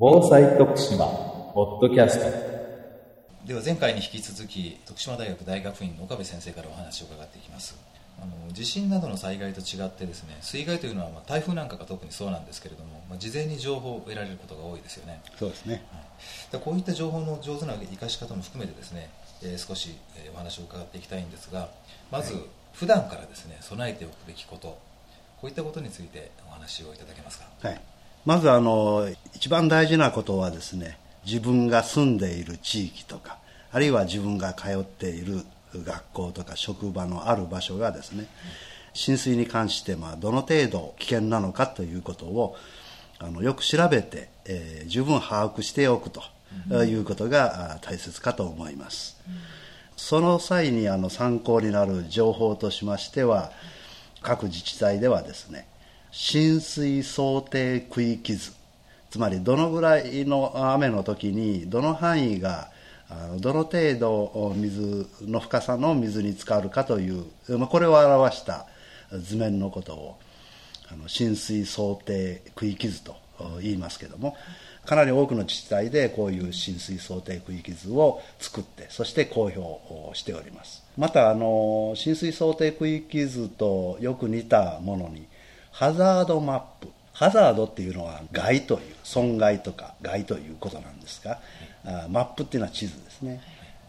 防災徳島ポッドキャスト。では前回に引き続き徳島大学大学院の岡部先生からお話を伺っていきます。あの地震などの災害と違ってですね水害というのは、まあ、台風なんかが特にそうなんですけれども、まあ、事前に情報を得られることが多いですよね。そうですね、はい、こういった情報の上手な生かし方も含めてですね、えー、少し、えー、お話を伺っていきたいんですがまず、はい、普段からですね備えておくべきことこういったことについてお話をいただけますか？はいまずあの一番大事なことはですね自分が住んでいる地域とかあるいは自分が通っている学校とか職場のある場所がですね浸水に関してまあどの程度危険なのかということをあのよく調べて、えー、十分把握しておくということが大切かと思います、その際にあの参考になる情報としましては各自治体ではですね浸水想定区域図。つまりどのぐらいの雨の時にどの範囲がどの程度水の深さの水に浸かるかというこれを表した図面のことを浸水想定区域図と言いますけどもかなり多くの自治体でこういう浸水想定区域図を作ってそして公表をしております。またあの浸水想定区域図とよく似たものにハザードマップ。ハザードっていうのは害という損害とか害ということなんですが、あマップっていうのは地図ですね。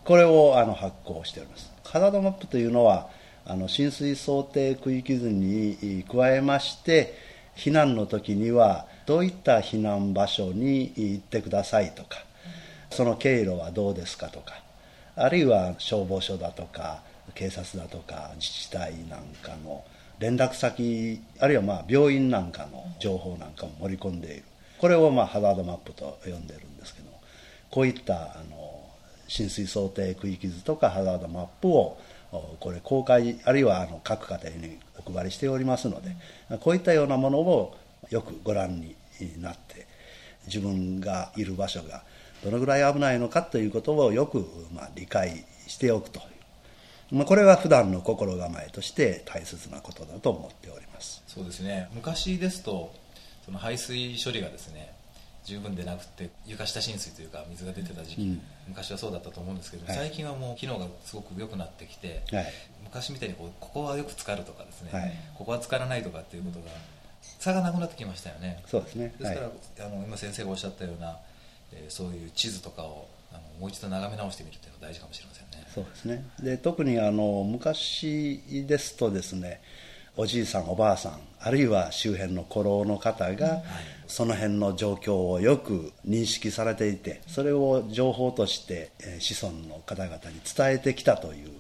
これをあの発行しております。ハザードマップというのはあの浸水想定区域図に加えまして避難の時にはどういった避難場所に行ってくださいとかその経路はどうですかとかあるいは消防署だとか警察だとか自治体なんかの連絡先あるいはまあ病院なんかの情報なんかも盛り込んでいる。これをまあハザードマップと呼んでるんですけどこういったあの浸水想定区域図とかハザードマップをこれ公開あるいはあの各家庭にお配りしておりますのでこういったようなものをよくご覧になって自分がいる場所がどのぐらい危ないのかということをよくまあ理解しておくというまあ、これは普段の心構えとして大切なことだと思っております。そうですね。昔ですとその排水処理がですね十分でなくて床下浸水というか水が出てた時期、うん、昔はそうだったと思うんですけど、はい、最近はもう機能がすごく良くなってきて、はい、昔みたいにこうここはよく浸かるとかですね、はい、ここは浸からないとかっていうことが差がなくなってきましたよね。そうですね。ですから、あの今先生がおっしゃったような、えー、そういう地図とかをあのもう一度眺め直してみるっていうのが大事かもしれませんねそうですね。で特にあの昔ですとですねおじいさんおばあさんあるいは周辺の古老の方が、はい、その辺の状況をよく認識されていてそれを情報として子孫の方々に伝えてきたという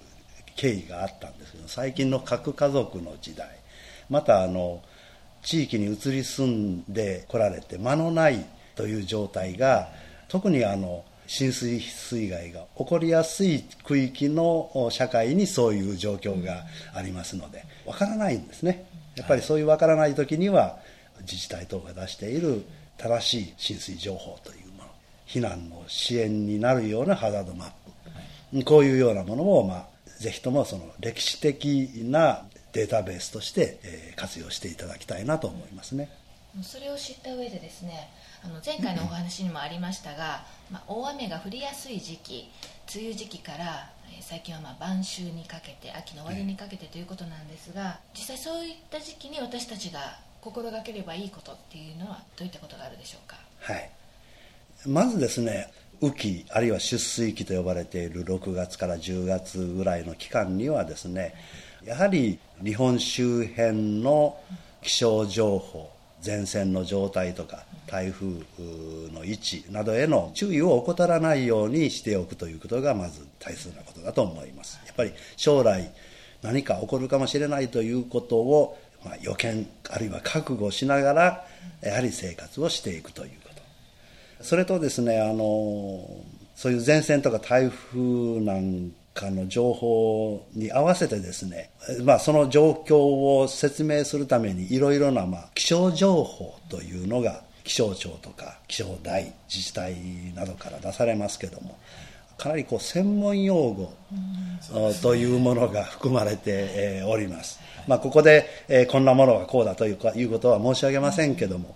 経緯があったんですけど最近の核家族の時代またあの地域に移り住んでこられて間のないという状態が特にあの浸水水害が起こりやすい区域の社会にそういう状況がありますのでわからないんですねやっぱりそういうわからない時には自治体等が出している正しい浸水情報というもの避難の支援になるようなハザードマップこういうようなものを、まあ、ぜひともその歴史的なデータベースとして活用していただきたいなと思いますね。それを知った上でですねあの前回のお話にもありましたが、まあ、大雨が降りやすい時期梅雨時期から最近はまあ晩秋にかけて秋の終わりにかけてということなんですが実際そういった時期に私たちが心がければいいことっていうのはどういったことがあるでしょうか？はい。まずですね雨季あるいは出水期と呼ばれている6月から10月ぐらいの期間にはですねやはり日本周辺の気象情報前線の状態とか台風の位置などへの注意を怠らないようにしておくということがまず大切なことだと思います。やっぱり将来何か起こるかもしれないということを、まあ、予見あるいは覚悟しながらやはり生活をしていくということ。それとですねあのそういう前線とか台風なんかの情報に合わせてですね、まあ、その状況を説明するためにいろいろなまあ気象情報というのが気象庁とか気象台自治体などから出されますけどもかなりこう専門用語というものが含まれております、まあ、ここでこんなものがこうだというかいうことは申し上げませんけども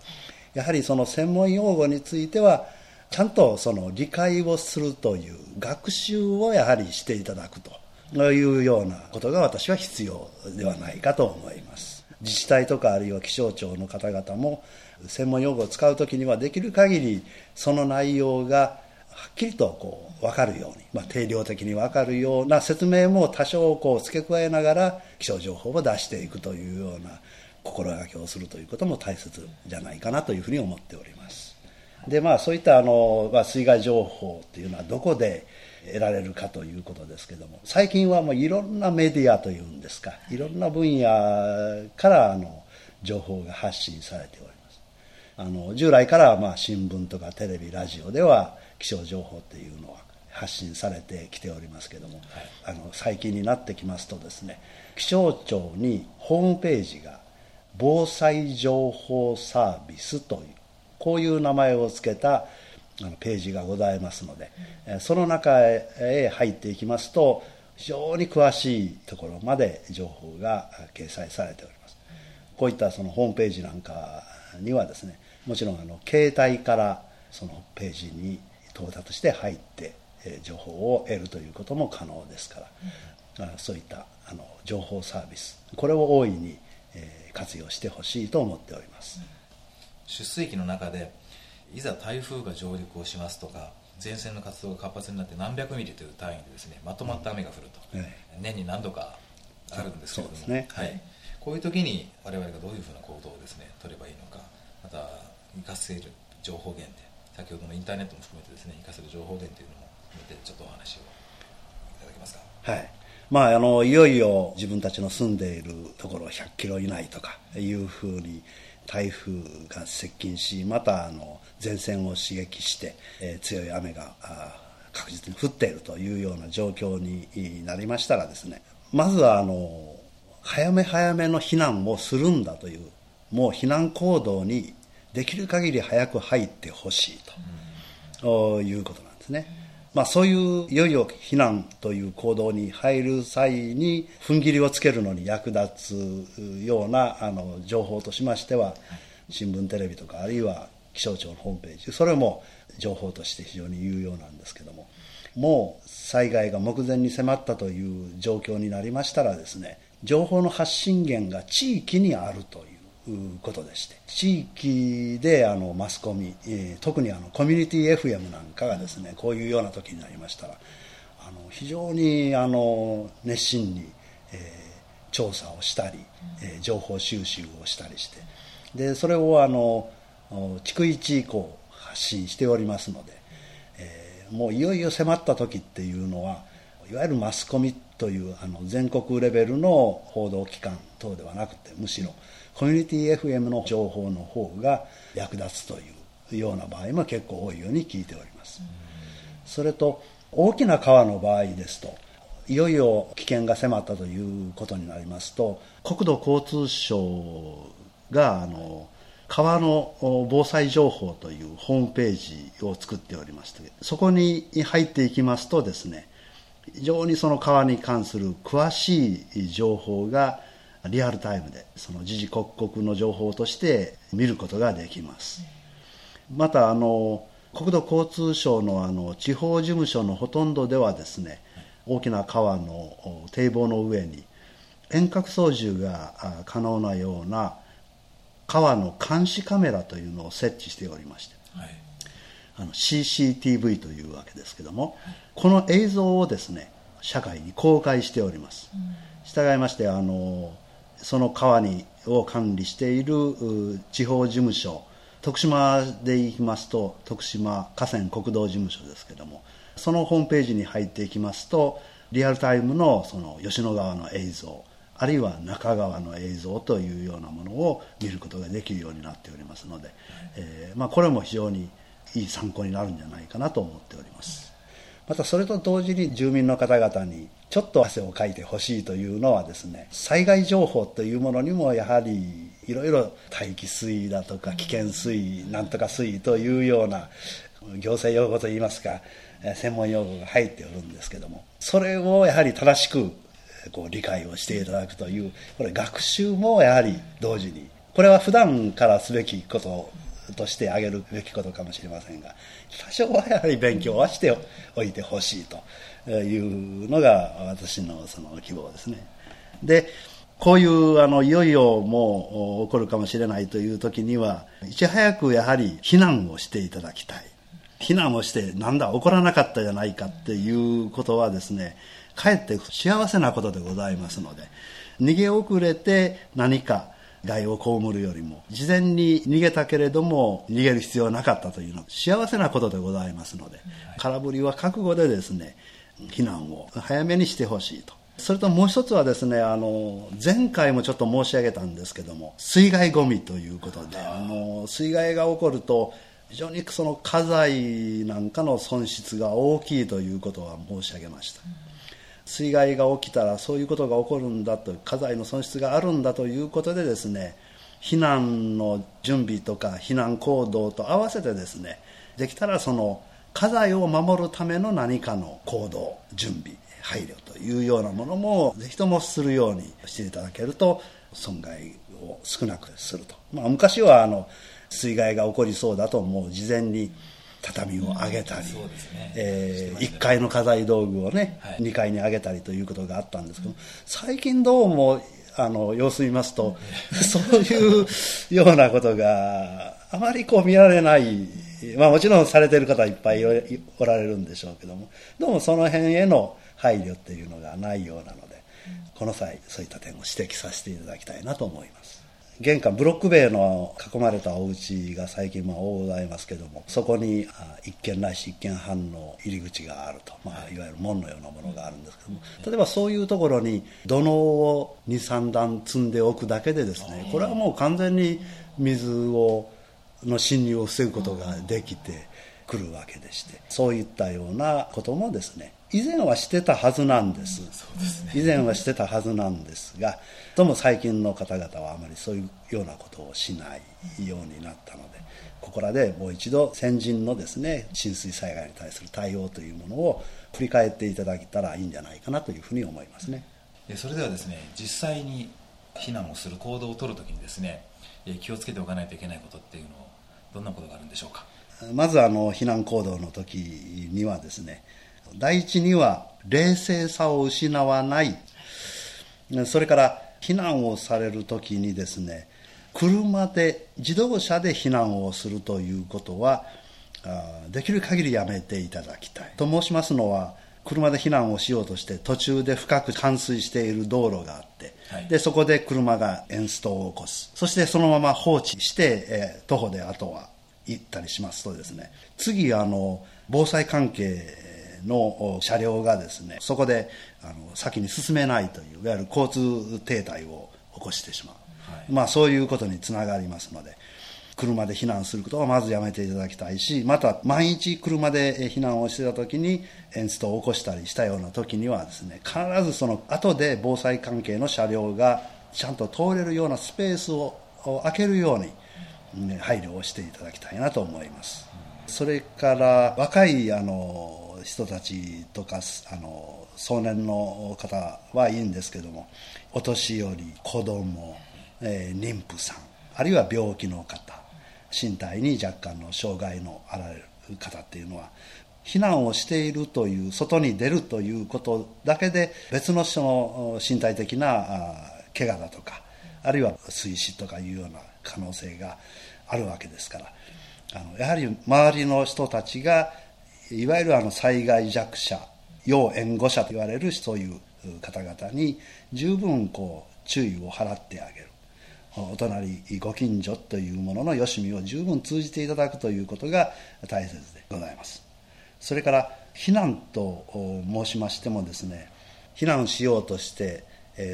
やはりその専門用語についてはちゃんとその理解をするという学習をやはりしていただくというようなことが私は必要ではないかと思います。自治体とかあるいは気象庁の方々も専門用語を使う時にはできる限りその内容がはっきりとこう分かるように、まあ、定量的に分かるような説明も多少こう付け加えながら気象情報を出していくというような心がけをするということも大切じゃないかなというふうに思っております。でまあそういったあの、まあ、水害情報っていうのはどこで得られるかということですけども最近はもういろんなメディアというんですかいろんな分野からあの情報が発信されております。あの従来からまあ新聞とかテレビラジオでは気象情報っていうのは発信されてきておりますけども、はい、あの最近になってきますとですね気象庁にホームページが防災情報サービスというこういう名前を付けたページがございますので、うん、その中へ入っていきますと非常に詳しいところまで情報が掲載されております、うん、こういったそのホームページなんかにはですねもちろんあの携帯からそのページに到達して入って情報を得るということも可能ですから、うん、そういったあの情報サービスこれを大いに活用してほしいと思っております、出水期の中でいざ台風が上陸をしますとか前線の活動が活発になって何百ミリという単位でですねまとまった雨が降ると、うん、年に何度かあるんですけれども、ね、はい、こういう時に我々がどういうふうな行動をですね取ればいいのかまた生かせる情報源で先ほどのインターネットも含めてですね生かせる情報源というのも含めてちょっとお話をいただけますか。はいまあ、あのいよいよ自分たちの住んでいるところ100キロ以内とかいうふうに台風が接近しまたあの前線を刺激して、えー、強い雨が確実に降っているというような状況になりましたらですねまずはあの早め早めの避難をするんだというもう避難行動にできる限り早く入ってほしいということなんですね。まあ、そういういよいよ避難という行動に入る際に踏ん切りをつけるのに役立つようなあの情報としましては新聞テレビとかあるいは気象庁のホームページそれも情報として非常に有用なんですけどももう災害が目前に迫ったという状況になりましたらですね情報の発信源が地域にあるということでして地域であのマスコミ、えー、特にあのコミュニティ FM なんかがですねこういうような時になりましたらあの非常にあの熱心に、えー、調査をしたり、えー、情報収集をしたりしてでそれをあの逐一以降発信しておりますので、えー、もういよいよ迫った時っていうのはいわゆるマスコミというあの全国レベルの報道機関等ではなくてむしろコミュニティ FM の情報の方が役立つというような場合も結構多いように聞いております。それと大きな川の場合ですといよいよ危険が迫ったということになりますと国土交通省があの川の防災情報というホームページを作っておりましてそこに入っていきますとですね非常にその川に関する詳しい情報がリアルタイムでその時事刻々の情報として見ることができます。またあの国土交通省のあの地方事務所のほとんどではですね大きな川の堤防の上に遠隔操縦が可能なような川の監視カメラというのを設置しておりまして、はい、あの CCTV というわけですけども、はい、この映像をですね社会に公開しております、うん、従いましてあのその川にを管理している地方事務所徳島でいきますと徳島河川国道事務所ですけどもそのホームページに入っていきますとリアルタイムのその吉野川の映像あるいは中川の映像というようなものを見ることができるようになっておりますので、えーまあ、これも非常にいい参考になるんじゃないかなと思っております。またそれと同時に住民の方々にちょっと汗をかいてほしいというのはですね災害情報というものにもやはりいろいろ待機水位だとか危険水位なんとか水位というような行政用語といいますか専門用語が入っておるんですけどもそれをやはり正しくこう理解をしていただくというこれ学習もやはり同時にこれは普段からすべきこととしてあげるべきことかもしれませんが多少はやはり勉強はしておいてほしいというのが私のその希望ですね。でこういうあのいよいよもう起こるかもしれないという時にはいち早くやはり避難をしていただきたい。避難をしてなんだ起こらなかったじゃないかっていうことはですねかえって幸せなことでございますので逃げ遅れて何か害を被るよりも事前に逃げたけれども逃げる必要はなかったというのは幸せなことでございますので、空振りは覚悟でですね避難を早めにしてほしいと。それともう一つはですねあの前回もちょっと申し上げたんですけども水害ごみということであの水害が起こると非常にその家財なんかの損失が大きいということは申し上げました、水害が起きたらそういうことが起こるんだと家財の損失があるんだということでですね避難の準備とか避難行動と合わせてですねできたらその家財を守るための何かの行動準備配慮というようなものもぜひともするようにしていただけると損害を少なくすると、まあ、昔はあの水害が起こりそうだともう事前に畳を上げたり、うんね。えー、1階の家財道具をね、はい、2階に上げたりということがあったんですけど、最近どうもあの様子見ますと、そういうようなことがあまりこう見られない、まあ、もちろんされてる方いっぱいおられるんでしょうけどもどうもその辺への配慮っていうのがないようなので、この際そういった点を指摘させていただきたいなと思います。玄関ブロック塀の囲まれたお家が最近まあ多ございますけどもそこに一軒ないし一軒半の入り口があると、まあ、いわゆる門のようなものがあるんですけども。例えばそういうところに土のうを23段積んでおくだけでですねこれはもう完全に水をの侵入を防ぐことができてくるわけでしてそういったようなこともですね以前はしてたはずなんです。ね、以前はしてたはずなんですがどうも最近の方々はあまりそういうようなことをしないようになったのでここらでもう一度先人のですね浸水災害に対する対応というものを振り返っていただけたらいいんじゃないかなというふうに思いますね。それではですね実際に避難をする行動を取るときにですね気をつけておかないといけないことっていうのはどんなことがあるんでしょうか？まずあの避難行動の時にはですね第一には冷静さを失わない。それから避難をされる時にですね車で自動車で避難をするということはできる限りやめていただきたい。と申しますのは車で避難をしようとして途中で深く冠水している道路があって、はい、でそこで車がエンストを起こす。そしてそのまま放置して、えー、徒歩であとは行ったりしますとですね次あの防災関係の車両がですねそこであの先に進めないといういわゆる交通停滞を起こしてしまう、はい、まあそういうことにつながりますので車で避難することはまずやめていただきたいしまた毎日車で避難をしてた時にエンストを起こしたりしたような時にはですね必ずその後で防災関係の車両がちゃんと通れるようなスペースを空けるように、ね、配慮をしていただきたいなと思います。それから若いあの人たちとかあの壮年の方はいいんですけどもお年寄り子供、えー、妊婦さんあるいは病気の方身体に若干の障害のあられる方っていうのは避難をしているという外に出るということだけで別の人の身体的な怪我だとかあるいは水死とかいうような可能性があるわけですからあのやはり周りの人たちがいわゆるあの災害弱者要援護者と言われるそういう方々に十分こう注意を払ってあげる。お隣ご近所というもののよしみを十分通じていただくということが大切でございます。それから避難と申しましてもですね避難しようとして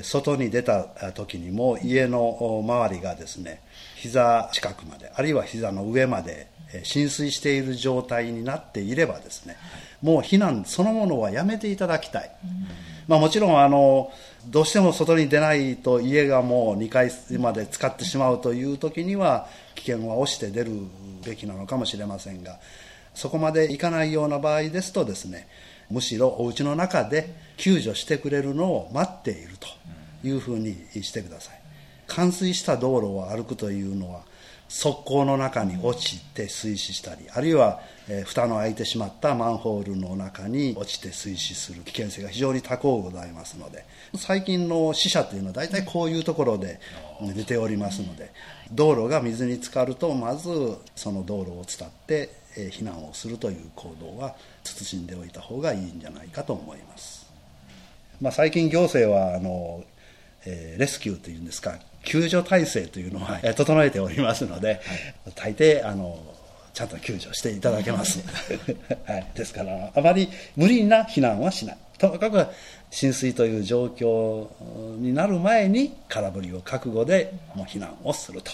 外に出た時にも家の周りがですね膝近くまであるいは膝の上まで浸水している状態になっていればですねもう避難そのものはやめていただきたい、まあ、もちろんあのどうしても外に出ないと家がもう2階まで使ってしまうという時には危険は押して出るべきなのかもしれませんがそこまでいかないような場合ですとですねむしろお家の中で救助してくれるのを待っているというふうにしてください。冠水した道路を歩くというのは側溝の中に落ちて水死したりあるいは、えー、蓋の開いてしまったマンホールの中に落ちて水死する危険性が非常に高うございますので最近の死者というのは大体こういうところで出ておりますので道路が水に浸かるとまずその道路を伝って、えー、避難をするという行動は慎んでおいた方がいいんじゃないかと思います、まあ、最近行政はあの、えー、レスキューというんですか救助体制というのは整えておりますので、大抵あのちゃんと救助していただけます、はい、ですからあまり無理な避難はしない。ともかく浸水という状況になる前に空振りを覚悟でもう避難をすると。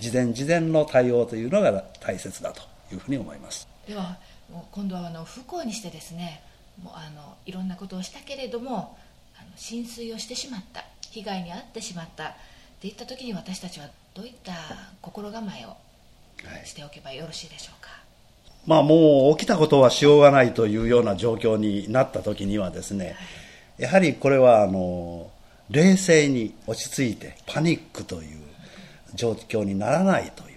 事前事前の対応というのが大切だというふうに思います。ではもう今度はあの不幸にしてですねもうあのいろんなことをしたけれどもあの浸水をしてしまった被害に遭ってしまったっていった時に私たちはどういった心構えをしておけばよろしいでしょうか、はい、まあ、もう起きたことはしようがないというような状況になった時にはですね、はい、やはりこれはあの冷静に落ち着いてパニックという状況にならないという。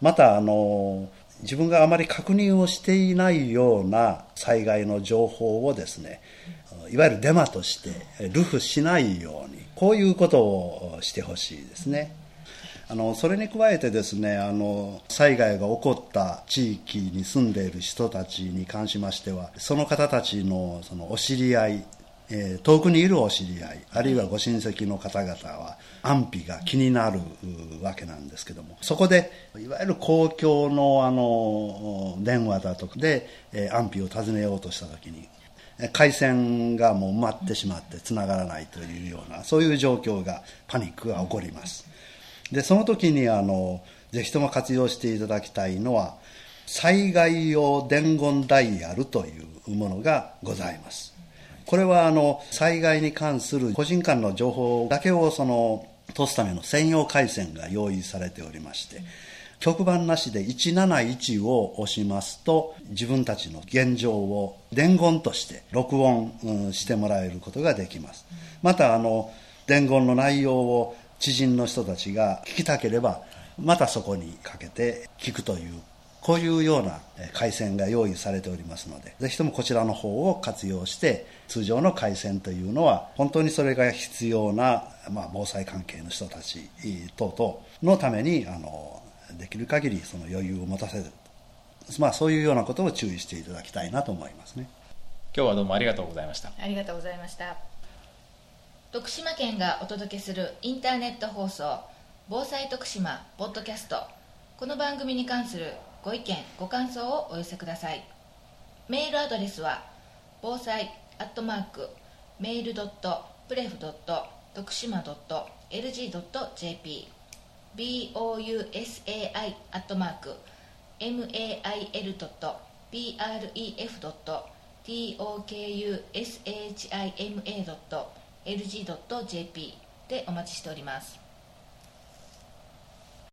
またあの自分があまり確認をしていないような災害の情報をですねいわゆるデマとして流布しないようにこういうことをしてほしいですね。あのそれに加えてですねあの災害が起こった地域に住んでいる人たちに関しましてはその方たちのそのお知り合い、えー、遠くにいるお知り合いあるいはご親戚の方々は安否が気になるわけなんですけどもそこでいわゆる公共のあの電話だとかで、えー、安否を尋ねようとした時に回線がもう埋まってしまってつながらないというようなそういう状況がパニックが起こります。でその時にあのぜひとも活用していただきたいのは災害用伝言ダイヤルというものがございます。これはあの災害に関する個人間の情報だけをその通すための専用回線が用意されておりまして、局番なしで171を押しますと自分たちの現状を伝言として録音、してもらえることができます。またあの伝言の内容を知人の人たちが聞きたければまたそこにかけて聞くというこういうような回線が用意されておりますのでぜひともこちらの方を活用して通常の回線というのは本当にそれが必要な、まあ、防災関係の人たち等々のためにあのできる限りその余裕を持たせる、まあ、そういうようなことを注意していただきたいなと思いますね。今日はどうもありがとうございました。ありがとうございました。徳島県がお届けするインターネット放送「防災徳島ポッドキャスト」この番組に関するご意見ご感想をお寄せください。メールアドレスは防災アットマークメールドットプレフドット徳島ドット LG.jp bousai アットマーク mail.pref.tokushima.lg.jp でお待ちしております。